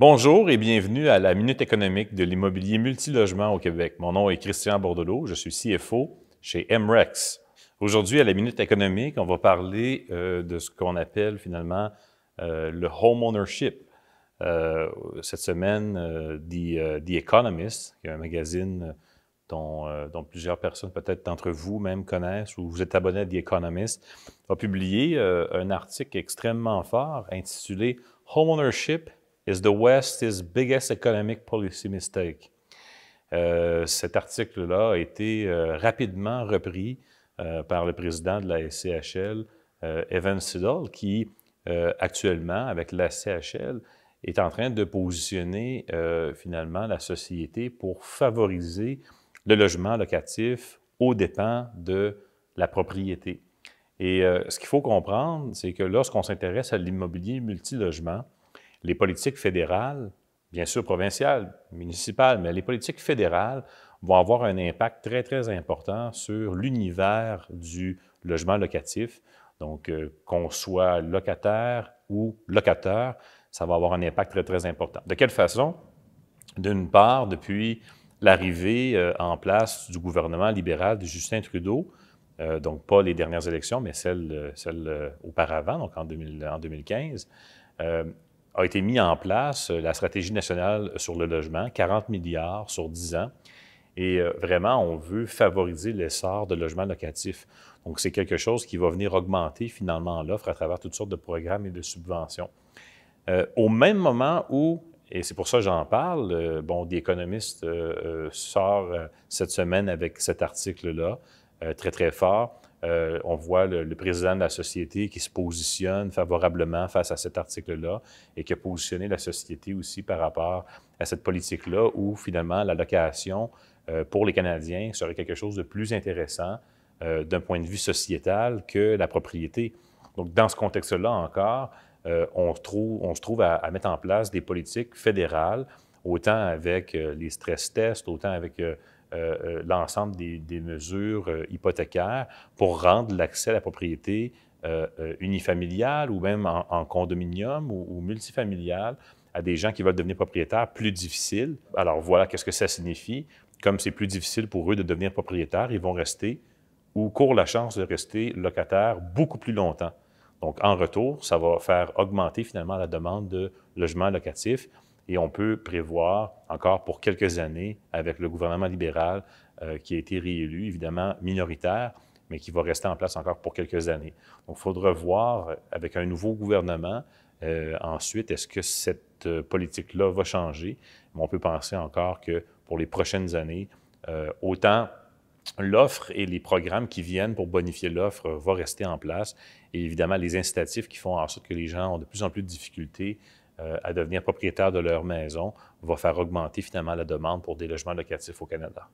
Bonjour et bienvenue à la Minute économique de l'immobilier multilogement au Québec. Mon nom est Christian Bordelot, je suis CFO chez MREX. Aujourd'hui, à la Minute économique, on va parler euh, de ce qu'on appelle finalement euh, le home ownership. Euh, cette semaine, The, The, Economist, qui est un magazine dont, dont plusieurs personnes, peut-être d'entre vous même, connaissent ou vous êtes abonné à The Economist, a publié un article extrêmement fort intitulé Home Ownership is the West's biggest economic policy mistake. Euh, cet article-là a été euh, rapidement repris euh, par le président de la SCHL, Evan Siddall, qui actuellement, avec la SCHL, est en train de positionner finalement la société pour favoriser le logement locatif aux dépens de la propriété. Et ce qu'il faut comprendre, c'est que lorsqu'on s'intéresse à l'immobilier multilogement, les politiques fédérales, bien sûr provinciales, municipales, mais les politiques fédérales vont avoir un impact très, très important sur l'univers du logement locatif. Donc, euh, qu'on soit locataire ou locateur, ça va avoir un impact très, très important. De quelle façon? D'une part, depuis l'arrivée euh, en place du gouvernement libéral de Justin Trudeau, euh, donc pas les dernières élections, mais celles, auparavant, donc en, 2000, en 2015, a été mis en place euh, la stratégie nationale sur le logement, 40 milliards sur 10 ans. Et euh, vraiment, on veut favoriser l'essor de logements locatifs. Donc, c'est quelque chose qui va venir augmenter finalement l'offre à travers toutes sortes de programmes et de subventions. Euh, au même moment où, et c'est pour ça que j'en parle, bon, The Economist sort cette semaine avec cet article-là, très, très fort, euh, on voit le, président de la société qui se positionne favorablement face à cet article-là et qui a positionné la société aussi par rapport à cette politique-là où finalement la location euh, pour les Canadiens serait quelque chose de plus intéressant euh, d'un point de vue sociétal que la propriété. Donc dans ce contexte-là encore, on, se trouve à, à, mettre en place des politiques fédérales, autant avec les stress tests, autant avec euh, euh, l'ensemble des, mesures euh, hypothécaires pour rendre l'accès à la propriété unifamiliale ou même en, condominium ou, ou, multifamilial à des gens qui veulent devenir propriétaires plus difficile. Alors voilà, qu'est-ce que ça signifie? Comme c'est plus difficile pour eux de devenir propriétaires, ils vont rester ou courent la chance de rester locataires beaucoup plus longtemps. Donc, en retour, ça va faire augmenter finalement la demande de logements locatifs et on peut prévoir encore pour quelques années, avec le gouvernement libéral euh, qui a été réélu, évidemment minoritaire, mais qui va rester en place encore pour quelques années. Donc, il faudra voir avec un nouveau gouvernement euh, ensuite, est-ce que cette euh, politique-là va changer? Mais on peut penser encore que pour les prochaines années, autant l'offre et les programmes qui viennent pour bonifier l'offre vont rester en place. Et évidemment, les incitatifs qui font en sorte que les gens ont de plus en plus de difficultés euh, à devenir propriétaires de leur maison va faire augmenter finalement la demande pour des logements locatifs au Canada.